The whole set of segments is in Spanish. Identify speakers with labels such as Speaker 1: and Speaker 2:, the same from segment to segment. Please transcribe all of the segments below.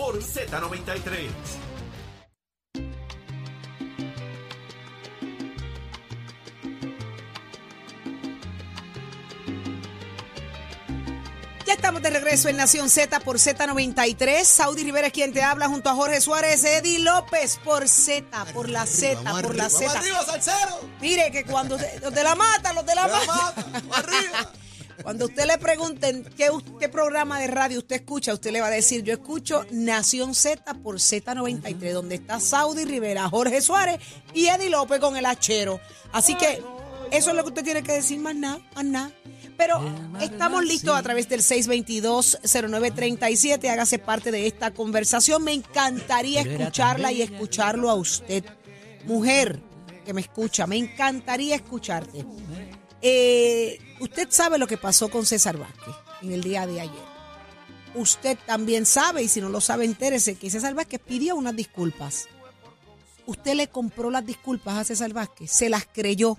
Speaker 1: Por Z93.
Speaker 2: Ya estamos de regreso en Nación Z por Z93. Saudi Rivera es quien te habla junto a Jorge Suárez, Eddie López por Z, por la Z, por la Z.
Speaker 3: arriba, salsero!
Speaker 2: Mire que cuando usted- los de la mata, los de la
Speaker 3: ¡La
Speaker 2: mata.
Speaker 3: mata! ¡Arriba!
Speaker 2: Cuando usted le pregunten qué, programa de radio usted escucha, usted le va a decir, yo escucho Nación Z por Z93, donde está Saudi Rivera, Jorge Suárez y Eddie López con el hachero. Así que eso es lo que usted tiene que decir, más nada, más nada. Pero estamos listos a través del 622-0937. Hágase parte de esta conversación. Me encantaría escucharla y escucharlo a usted. Mujer que me escucha, me encantaría escucharte. Eh, usted sabe lo que pasó con César Vázquez en el día de ayer. Usted también sabe, y si no lo sabe, entérese que César Vázquez pidió unas disculpas. Usted le compró las disculpas a César Vázquez, se las creyó.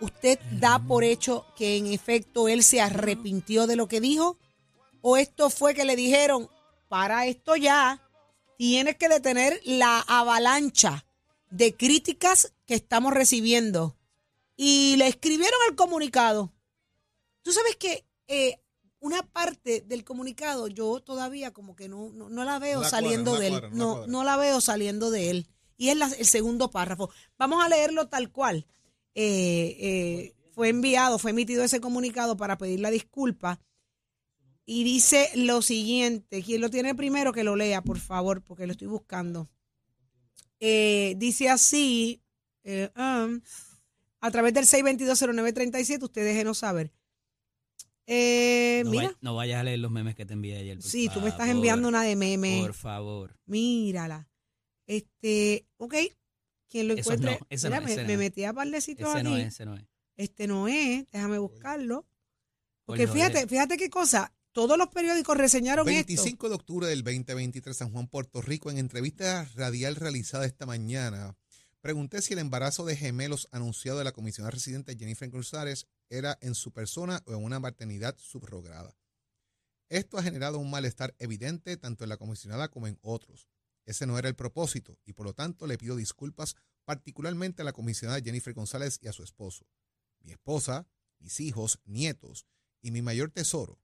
Speaker 2: ¿Usted da por hecho que en efecto él se arrepintió de lo que dijo? ¿O esto fue que le dijeron, para esto ya, tienes que detener la avalancha de críticas que estamos recibiendo? y le escribieron el comunicado. Tú sabes que eh, una parte del comunicado yo todavía como que no, no, no la veo saliendo
Speaker 3: cuadra,
Speaker 2: de él.
Speaker 3: cuadra, no la
Speaker 2: no, la veo saliendo de él. Y es la- el segundo párrafo. Vamos a leerlo tal cual. Eh, eh, fue enviado, fue emitido ese comunicado para pedir la disculpa. Y dice lo siguiente. Quien lo tiene primero que lo lea, por favor, porque lo estoy buscando. Eh, dice así. um, a través del 6220937, usted déjenos saber. Eh,
Speaker 4: No,
Speaker 2: mira,
Speaker 4: vay- no vayas a leer los memes que te envié ayer. por
Speaker 2: sí, tú me estás enviando una de meme.
Speaker 4: Por favor.
Speaker 2: Mírala. Este, ok. Quien lo encuentre.
Speaker 4: no, ese
Speaker 2: Mira,
Speaker 4: no,
Speaker 2: me,
Speaker 4: ese
Speaker 2: me
Speaker 4: no.
Speaker 2: metí a parlecitos
Speaker 4: Ese
Speaker 2: aquí.
Speaker 4: no es, ese no es.
Speaker 2: Este no es, déjame buscarlo. Porque fíjate, fíjate qué cosa. Todos los periódicos reseñaron esto.
Speaker 3: 25 de octubre del 2023, San Juan, Puerto Rico. En entrevista radial realizada esta mañana, pregunté si el embarazo de gemelos anunciado de la comisionada residente Jennifer González era en su persona o en una maternidad subrogada. Esto ha generado un malestar evidente tanto en la comisionada como en otros. Ese no era el propósito y por lo tanto le pido disculpas particularmente a la comisionada Jennifer González y a su esposo, mi esposa, mis hijos, nietos y mi mayor tesoro,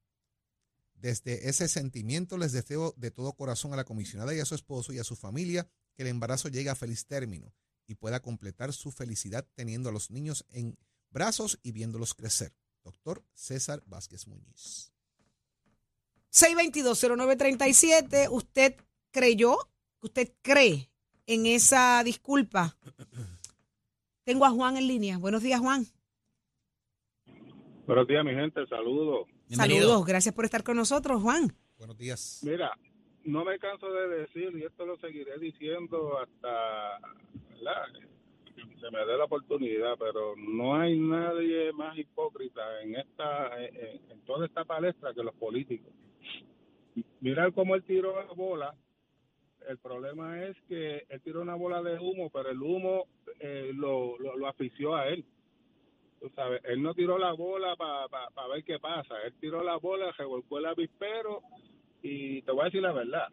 Speaker 3: desde ese sentimiento les deseo de todo corazón a la comisionada y a su esposo y a su familia que el embarazo llegue a feliz término y pueda completar su felicidad teniendo a los niños en brazos y viéndolos crecer. Doctor César Vázquez Muñiz.
Speaker 2: 6220937, ¿usted creyó? ¿Usted cree en esa disculpa? Tengo a Juan en línea. Buenos días, Juan.
Speaker 5: Buenos días, mi gente, saludos.
Speaker 4: Bienvenido.
Speaker 2: Saludos, gracias por estar con nosotros, Juan.
Speaker 3: Buenos días.
Speaker 5: Mira, no me canso de decir, y esto lo seguiré diciendo hasta ¿verdad? Se me dé la oportunidad, pero no hay nadie más hipócrita en esta en, toda esta palestra que los políticos. Mirar cómo él tiró la bola. El problema es que él tiró una bola de humo, pero el humo eh, lo, lo, lo asfixió a él. Tú sabes, él no tiró la bola para ver qué pasa. Él tiró la bola, revolcó el avispero y te voy a decir la verdad.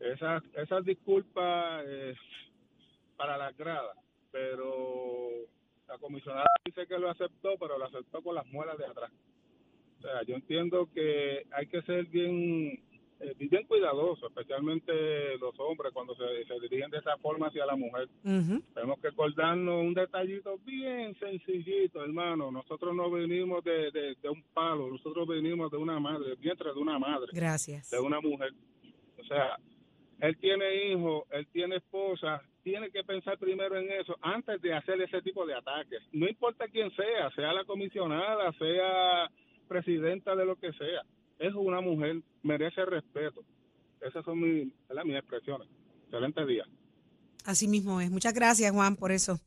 Speaker 5: Esas, esas disculpas eh, para las gradas, pero la comisionada dice que lo aceptó, pero lo aceptó con las muelas de atrás. O sea, yo entiendo que hay que ser bien eh, bien cuidadoso, especialmente los hombres cuando se, se dirigen de esa forma hacia la mujer. Tenemos que acordarnos un detallito bien sencillito, hermano. Nosotros no venimos de, de, de un palo, nosotros venimos de una madre, vientre de una madre,
Speaker 2: Gracias.
Speaker 5: de una mujer. O sea, él tiene hijos, él tiene esposa, tiene que pensar primero en eso antes de hacer ese tipo de ataques. No importa quién sea, sea la comisionada, sea presidenta de lo que sea. es una mujer, merece respeto. Esas son mis, mis expresiones. Excelente día.
Speaker 2: Así mismo es. Muchas gracias, Juan, por eso.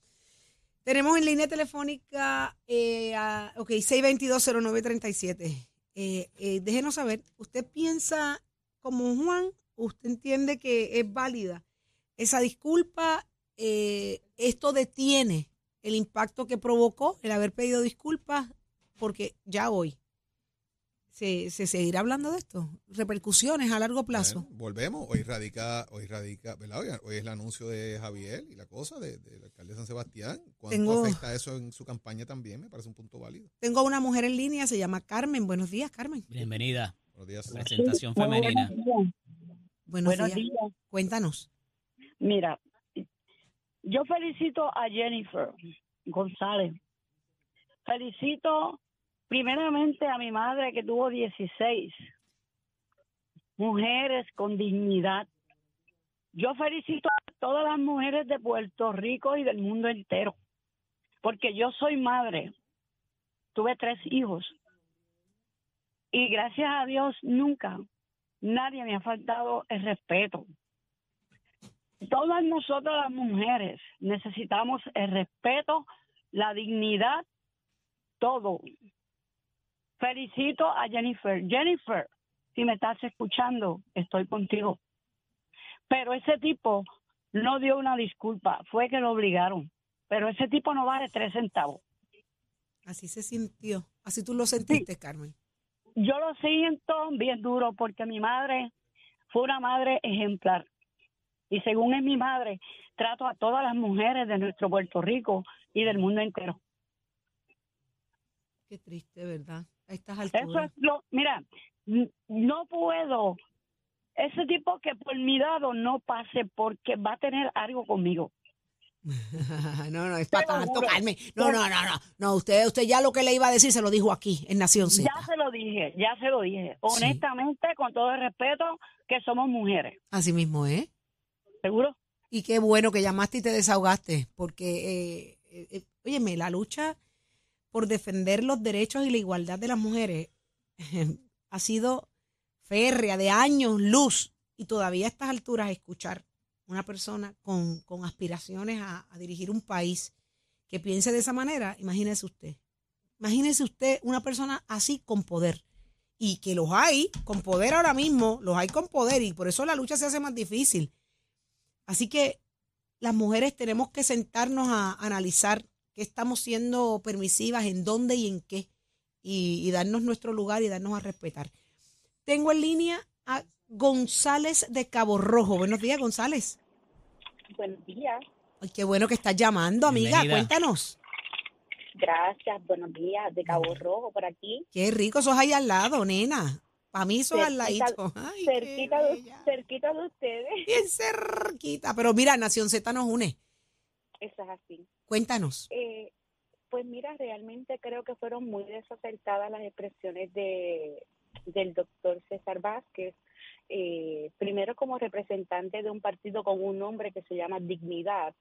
Speaker 2: Tenemos en línea telefónica, eh, a, ok, 622-0937. Eh, eh, déjenos saber, ¿usted piensa como Juan? ¿Usted entiende que es válida esa disculpa? Eh, ¿Esto detiene el impacto que provocó el haber pedido disculpas? Porque ya hoy se, se seguirá hablando de esto. Repercusiones a largo plazo.
Speaker 3: Bueno, volvemos. Hoy radica, hoy radica, ¿verdad? Hoy, hoy es el anuncio de Javier y la cosa de- del alcalde de San Sebastián. ¿Cuánto
Speaker 2: Tengo-
Speaker 3: afecta eso en su campaña también? Me parece un punto válido.
Speaker 2: Tengo a una mujer en línea, se llama Carmen. Buenos días, Carmen.
Speaker 4: Bienvenida.
Speaker 3: Buenos días.
Speaker 4: Presentación femenina.
Speaker 2: Buenos,
Speaker 1: Buenos
Speaker 2: días.
Speaker 1: días.
Speaker 2: Cuéntanos.
Speaker 1: Mira, yo felicito a Jennifer González. Felicito primeramente a mi madre que tuvo 16 mujeres con dignidad. Yo felicito a todas las mujeres de Puerto Rico y del mundo entero, porque yo soy madre. Tuve tres hijos. Y gracias a Dios nunca nadie me ha faltado el respeto. Todas nosotras las mujeres necesitamos el respeto, la dignidad, todo. Felicito a Jennifer. Jennifer, si me estás escuchando, estoy contigo. Pero ese tipo no dio una disculpa, fue que lo obligaron. Pero ese tipo no vale tres centavos.
Speaker 2: Así se sintió. Así tú lo sentiste, Carmen.
Speaker 1: Yo lo siento bien duro porque mi madre fue una madre ejemplar. Y según es mi madre, trato a todas las mujeres de nuestro Puerto Rico y del mundo entero.
Speaker 2: Qué triste, ¿verdad? A estas
Speaker 1: Eso es lo, mira, no puedo, ese tipo que por mi lado no pase porque va a tener algo conmigo.
Speaker 2: no, no, es para. Carmen. No, no, no, no. No, usted, usted ya lo que le iba a decir se lo dijo aquí, en Nación Z.
Speaker 1: Ya se lo dije, ya se lo dije. Honestamente, con todo el respeto, que somos mujeres.
Speaker 2: Así mismo, ¿eh?
Speaker 1: ¿Seguro?
Speaker 2: Y qué bueno que llamaste y te desahogaste, porque, eh, eh, eh, óyeme, la lucha por defender los derechos y la igualdad de las mujeres ha sido férrea, de años, luz, y todavía a estas alturas escuchar una persona con, con aspiraciones a, dirigir un país que piense de esa manera, imagínese usted. Imagínese usted una persona así con poder. Y que los hay con poder ahora mismo, los hay con poder, y por eso la lucha se hace más difícil. Así que las mujeres tenemos que sentarnos a analizar qué estamos siendo permisivas, en dónde y en qué, y, y darnos nuestro lugar y darnos a respetar. Tengo en línea a González de Cabo Rojo. Buenos días, González.
Speaker 6: Buenos días,
Speaker 2: Ay, qué bueno que estás llamando, amiga.
Speaker 4: Bienvenida.
Speaker 2: Cuéntanos.
Speaker 6: gracias, buenos días, de Cabo Rojo por aquí,
Speaker 2: Qué rico sos ahí al lado, nena. Para mí sos al ladito. Ay,
Speaker 6: cerquita de, cerquita de ustedes,
Speaker 2: Bien cerquita. Pero mira, Nación Z nos une.
Speaker 6: eso es así.
Speaker 2: Cuéntanos.
Speaker 6: Eh, pues mira, realmente creo que fueron muy desacertadas las expresiones de del doctor César Vázquez, eh, primero como representante de un partido con un nombre que se llama Dignidad,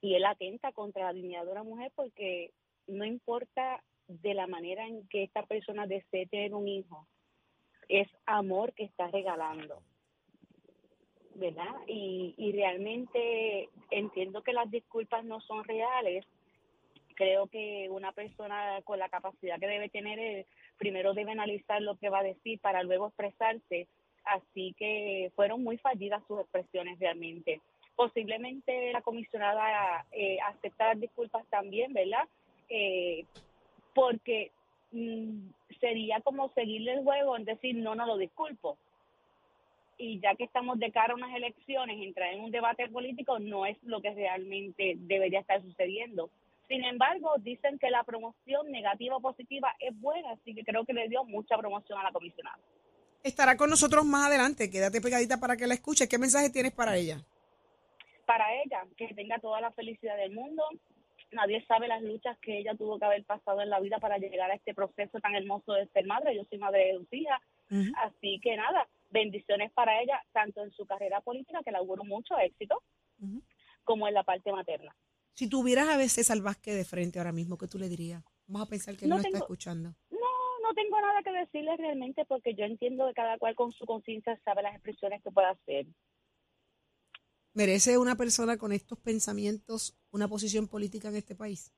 Speaker 6: y él atenta contra la dignidad de una mujer porque no importa de la manera en que esta persona desee tener un hijo, es amor que está regalando. ¿Verdad? Y, y realmente entiendo que las disculpas no son reales. Creo que una persona con la capacidad que debe tener, primero debe analizar lo que va a decir para luego expresarse. Así que fueron muy fallidas sus expresiones realmente. Posiblemente la comisionada eh, acepta disculpas también, ¿verdad? Eh, porque mm, sería como seguirle el juego en decir no, no lo disculpo. Y ya que estamos de cara a unas elecciones, entrar en un debate político no es lo que realmente debería estar sucediendo. Sin embargo, dicen que la promoción negativa o positiva es buena, así que creo que le dio mucha promoción a la comisionada.
Speaker 2: Estará con nosotros más adelante. Quédate pegadita para que la escuches. ¿Qué mensaje tienes para ella?
Speaker 6: Para ella, que tenga toda la felicidad del mundo. Nadie sabe las luchas que ella tuvo que haber pasado en la vida para llegar a este proceso tan hermoso de ser madre. Yo soy madre de dos hijas, así que nada, bendiciones para ella, tanto en su carrera política, que le auguro mucho éxito, como en la parte materna.
Speaker 2: Si tuvieras a veces al Vázquez de frente ahora mismo, ¿qué tú le dirías? Vamos a pensar que
Speaker 6: No
Speaker 2: está escuchando.
Speaker 6: No, tengo nada que decirle realmente porque yo entiendo que cada cual con su conciencia sabe las expresiones que puede hacer.
Speaker 2: ¿Merece una persona con estos pensamientos una posición política en este país?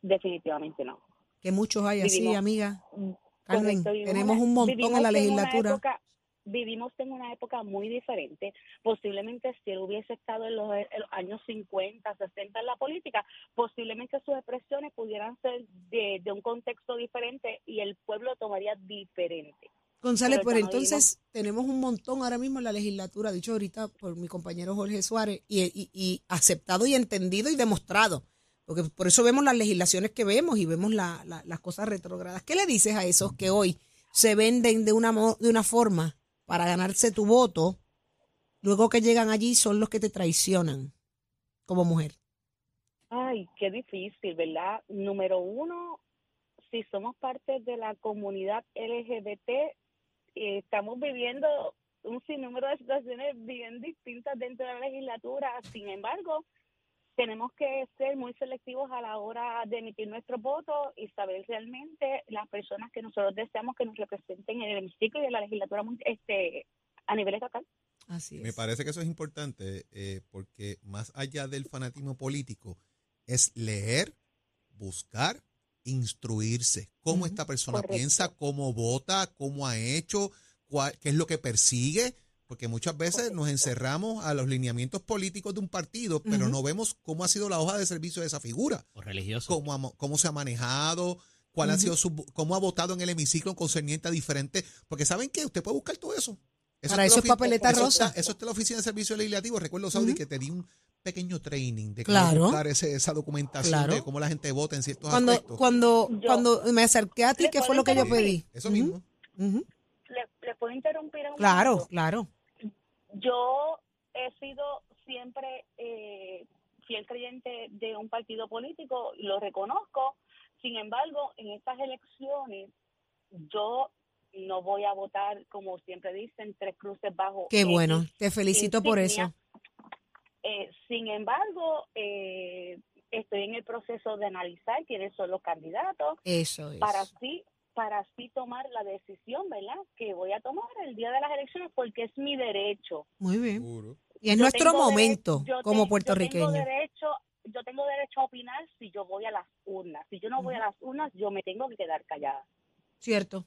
Speaker 6: Definitivamente no.
Speaker 2: Que muchos hay así,
Speaker 6: Vivimos-
Speaker 2: amiga.
Speaker 6: Correcto,
Speaker 2: Carmen,
Speaker 6: vivimos
Speaker 2: tenemos un montón en la
Speaker 6: una
Speaker 2: legislatura.
Speaker 6: época- vivimos en una época muy diferente. Posiblemente si él hubiese estado en los, en los años 50, 60 en la política, posiblemente sus expresiones pudieran ser de, de un contexto diferente y el pueblo tomaría diferente.
Speaker 2: González,
Speaker 6: Pero
Speaker 2: pero
Speaker 6: ya no
Speaker 2: entonces tenemos un montón ahora mismo en la legislatura, dicho ahorita por mi compañero Jorge Suárez, y, y- y aceptado y entendido y demostrado. Porque por eso vemos las legislaciones que vemos y vemos la- la- las cosas retrógradas. ¿Qué le dices a esos que hoy se venden de una, de una forma para ganarse tu voto, luego que llegan allí son los que te traicionan como mujer?
Speaker 6: Ay, qué difícil, ¿verdad? Número uno, si somos parte de la comunidad LGBT, eh, estamos viviendo un sinnúmero de situaciones bien distintas dentro de la legislatura. Sin embargo, tenemos que ser muy selectivos a la hora de emitir nuestro voto y saber realmente las personas que nosotros deseamos que nos representen en el hemiciclo y en la legislatura este, a nivel estatal.
Speaker 2: Así es.
Speaker 3: Me parece que eso es importante eh, porque más allá del fanatismo político es leer, buscar, instruirse. Cómo
Speaker 2: Ujú.
Speaker 3: esta persona
Speaker 6: Correcto.
Speaker 3: piensa, cómo vota, cómo ha hecho, cuál- qué es lo que persigue. Porque muchas veces nos encerramos a los lineamientos políticos de un partido, pero no vemos cómo ha sido la hoja de servicio de esa figura,
Speaker 4: O religioso.
Speaker 3: cómo, ha cómo se ha manejado, cuál ha sido su, cómo ha votado en el hemiciclo concerniente a diferentes. Porque ¿saben qué? Usted puede buscar todo eso.
Speaker 2: Para eso es papeleta
Speaker 3: eso
Speaker 2: rosa.
Speaker 3: está- eso está en la oficina de servicio legislativo. Recuerdo, Saudi, que te di un pequeño training de
Speaker 2: Claro.
Speaker 3: cómo buscar ese- esa documentación
Speaker 2: Claro.
Speaker 3: de cómo la gente vota en ciertos
Speaker 2: Cuando,
Speaker 3: aspectos.
Speaker 2: cuando,
Speaker 6: Yo-
Speaker 2: cuando me acerqué a ti,
Speaker 6: ¿Le
Speaker 2: ¿qué fue lo que yo pedí?
Speaker 3: Eso mismo.
Speaker 2: ujú.
Speaker 6: ¿Le, le puedo interrumpir un
Speaker 2: Claro,
Speaker 6: momento?
Speaker 2: claro.
Speaker 6: Yo he sido siempre eh, fiel creyente de un partido político, lo reconozco. Sin embargo, en estas elecciones, yo no voy a votar, como siempre dicen, tres cruces bajo.
Speaker 2: Qué bueno. Te felicito por eso.
Speaker 6: Eh, sin embargo, eh, estoy en el proceso de analizar quiénes son los candidatos
Speaker 2: Eso es.
Speaker 6: para así para así tomar la decisión, ¿verdad? Que voy a tomar el día de las elecciones porque es mi derecho.
Speaker 2: Muy bien.
Speaker 3: Seguro.
Speaker 2: Y es
Speaker 6: Yo
Speaker 2: nuestro momento como
Speaker 6: te-
Speaker 2: puertorriqueños.
Speaker 6: Yo tengo derecho, yo tengo derecho a opinar si yo voy a las urnas. Si yo no voy a las urnas, yo me tengo que quedar callada.
Speaker 2: Cierto,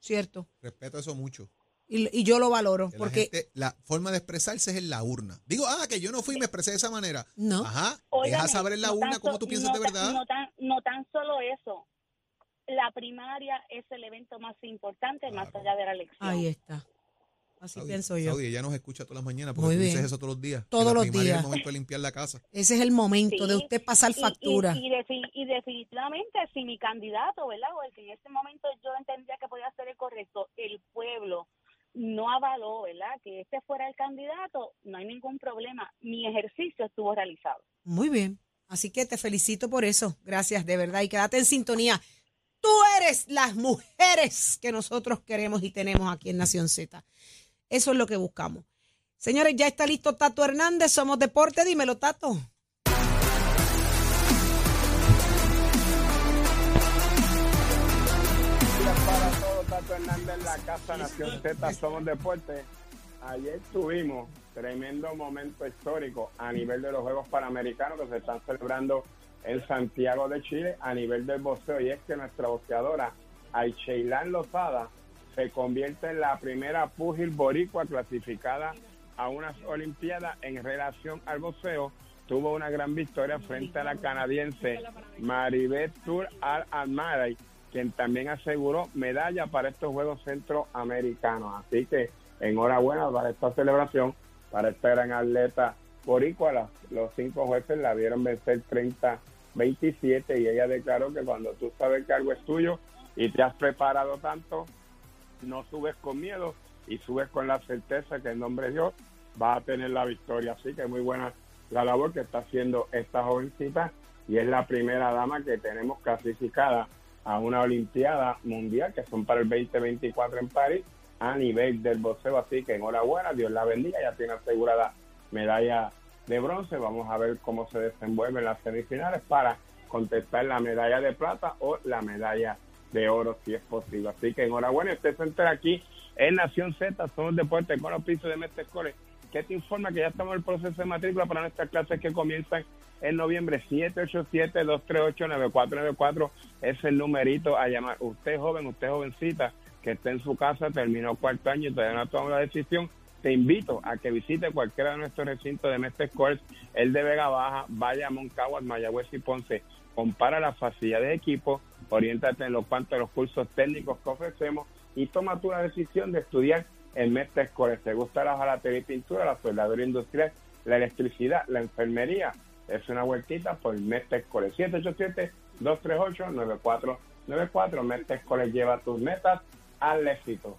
Speaker 2: cierto.
Speaker 3: Respeto eso mucho.
Speaker 2: Y, y yo lo valoro
Speaker 3: Que la,
Speaker 2: porque
Speaker 3: gente- la forma de expresarse es en la urna. Digo, ah, que yo no fui y me expresé de esa manera.
Speaker 2: no.
Speaker 3: Ajá. Deja saber en la
Speaker 6: no
Speaker 3: urna cómo
Speaker 6: so-
Speaker 3: tú piensas
Speaker 6: no
Speaker 3: de verdad.
Speaker 6: No tan, no tan solo eso. La primaria es el evento más importante más allá de la elección.
Speaker 2: Ahí está. Así
Speaker 3: Saudi,
Speaker 2: pienso yo.
Speaker 3: Saudi, ella nos escucha todas las mañanas porque
Speaker 2: Muy
Speaker 3: tú
Speaker 2: bien.
Speaker 3: dices eso todos los días.
Speaker 2: Todos
Speaker 3: la
Speaker 2: los días.
Speaker 3: Es el momento de limpiar la casa.
Speaker 2: Ese es el momento
Speaker 6: Sí,
Speaker 2: de usted pasar
Speaker 6: Y- y-
Speaker 2: factura.
Speaker 6: Y, defi- y definitivamente, si mi candidato, ¿verdad? O el que en ese momento yo entendía que podía ser el correcto, el pueblo no avaló, ¿verdad? Que este fuera el candidato, no hay ningún problema. Mi ejercicio estuvo realizado.
Speaker 2: Muy bien. Así que te felicito por eso. Gracias, de verdad. Y quédate en sintonía. Tú eres las mujeres que nosotros queremos y tenemos aquí en Nación Z. Eso es lo que buscamos. Señores, ya está listo Tato Hernández. Somos Deporte. Dímelo, Tato.
Speaker 7: para Tato Hernández la Casa Nación Z, Somos Deporte. Ayer tuvimos tremendo momento histórico a nivel de los Juegos Panamericanos que se están celebrando en Santiago de Chile a nivel del boxeo y es que nuestra boxeadora Aicheilán Lozada se convierte en la primera púgil boricua clasificada a unas Olimpiadas en relación al boxeo. Tuvo una gran victoria frente a la canadiense Maribeth Tour Al Almaray, quien también aseguró medalla para estos Juegos Centroamericanos. Así que enhorabuena para esta celebración, para esta gran atleta boricua. Las- los cinco jueces la vieron vencer 30-27 y ella declaró que cuando tú sabes que algo es tuyo y te has preparado tanto, no subes con miedo y subes con la certeza que en nombre de Dios va a tener la victoria. Así que muy buena la labor que está haciendo esta jovencita y es la primera dama que tenemos clasificada a una Olimpiada Mundial que son para el 2024 en París a nivel del boxeo. Así que enhorabuena, Dios la bendiga, ya tiene asegurada medalla de bronce. Vamos a ver cómo se desenvuelven las semifinales para contestar la medalla de plata o la medalla de oro si es posible. Así que enhorabuena, usted se aquí en Nación Z, somos deportes con los pisos de Mestre que te informa que ya estamos en el proceso de matrícula para nuestras clases que comienzan en noviembre 787-238-9494 es el numerito a llamar. Usted joven, usted jovencita que esté en su casa, terminó cuarto año y todavía no ha tomado la decisión, te invito a que visite cualquiera de nuestros recintos de Mestre Course, el de Vega Baja, vaya a Moncaguas, Mayagüez y Ponce, compara la facilidad de equipo, oriéntate en los cuantos de los cursos técnicos que ofrecemos y toma tu la decisión de estudiar en Mestre Course. ¿Te gusta la jalatería y pintura, la soldadura industrial, la electricidad, la enfermería? Es una vueltita por Mestre Course. 787-238-9494. Mestre Course lleva tus metas al éxito.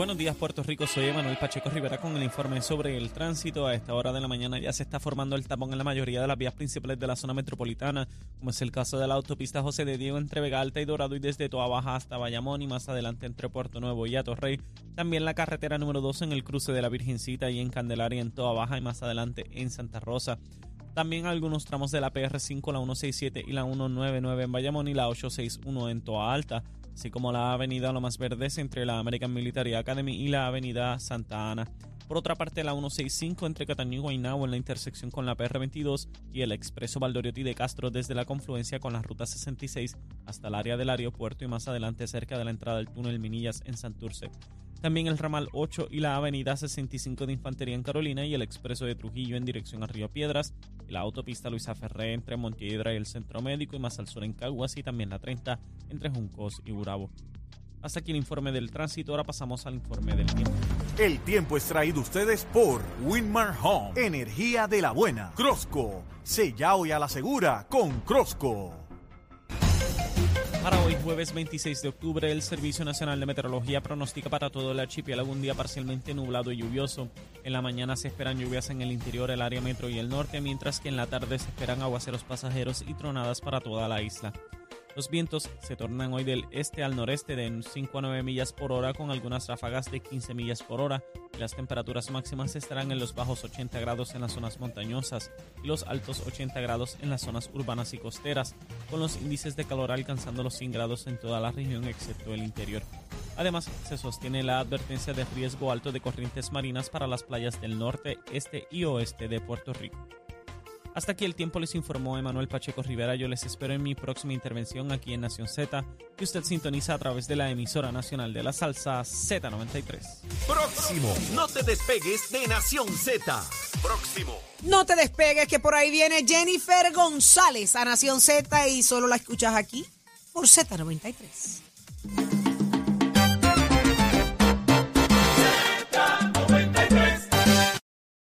Speaker 8: Buenos días Puerto Rico, soy Emanuel Pacheco Rivera con el informe sobre el tránsito. A esta hora de la mañana ya se está formando el tapón en la mayoría de las vías principales de la zona metropolitana, como es el caso de la autopista José de Diego entre Vega Alta y Dorado y desde Toa Baja hasta Bayamón y más adelante entre Puerto Nuevo y Atorrey. También la carretera número 2 en el cruce de la Virgencita y en Candelaria en Toa Baja y más adelante en Santa Rosa. También algunos tramos de la PR5, la 167 y la 199 en Bayamón y la 861 en Toa Alta así como la avenida Lomas Verdes entre la American Military Academy y la avenida Santa Ana. Por otra parte, la 165 entre Cataño y Guaynabo en la intersección con la PR22 y el expreso Valdoriotti de Castro desde la confluencia con la ruta 66 hasta el área del aeropuerto y más adelante cerca de la entrada del túnel Minillas en Santurce. También el ramal 8 y la avenida 65 de Infantería en Carolina y el expreso de Trujillo en dirección a Río Piedras, y la autopista Luisa Ferré entre Montiedra y el Centro Médico y más al sur en Caguas y también la 30 entre Juncos y Burabo. Hasta aquí el informe del tránsito, ahora pasamos al informe del tiempo.
Speaker 9: El tiempo es traído ustedes por Winmar Home, energía de la buena. Crosco, sella hoy a la segura con Crosco.
Speaker 8: Para hoy, jueves 26 de octubre, el Servicio Nacional de Meteorología pronostica para todo el archipiélago un día parcialmente nublado y lluvioso. En la mañana se esperan lluvias en el interior, el área metro y el norte, mientras que en la tarde se esperan aguaceros pasajeros y tronadas para toda la isla. Los vientos se tornan hoy del este al noreste de 5 a 9 millas por hora con algunas ráfagas de 15 millas por hora las temperaturas máximas estarán en los bajos 80 grados en las zonas montañosas y los altos 80 grados en las zonas urbanas y costeras, con los índices de calor alcanzando los 100 grados en toda la región excepto el interior. Además, se sostiene la advertencia de riesgo alto de corrientes marinas para las playas del norte, este y oeste de Puerto Rico. Hasta aquí el tiempo les informó Emanuel Pacheco Rivera. Yo les espero en mi próxima intervención aquí en Nación Z, que usted sintoniza a través de la emisora nacional de la salsa Z93.
Speaker 9: Próximo, no te despegues de Nación Z. Próximo.
Speaker 2: No te despegues que por ahí viene Jennifer González a Nación Z y solo la escuchas aquí por Z93.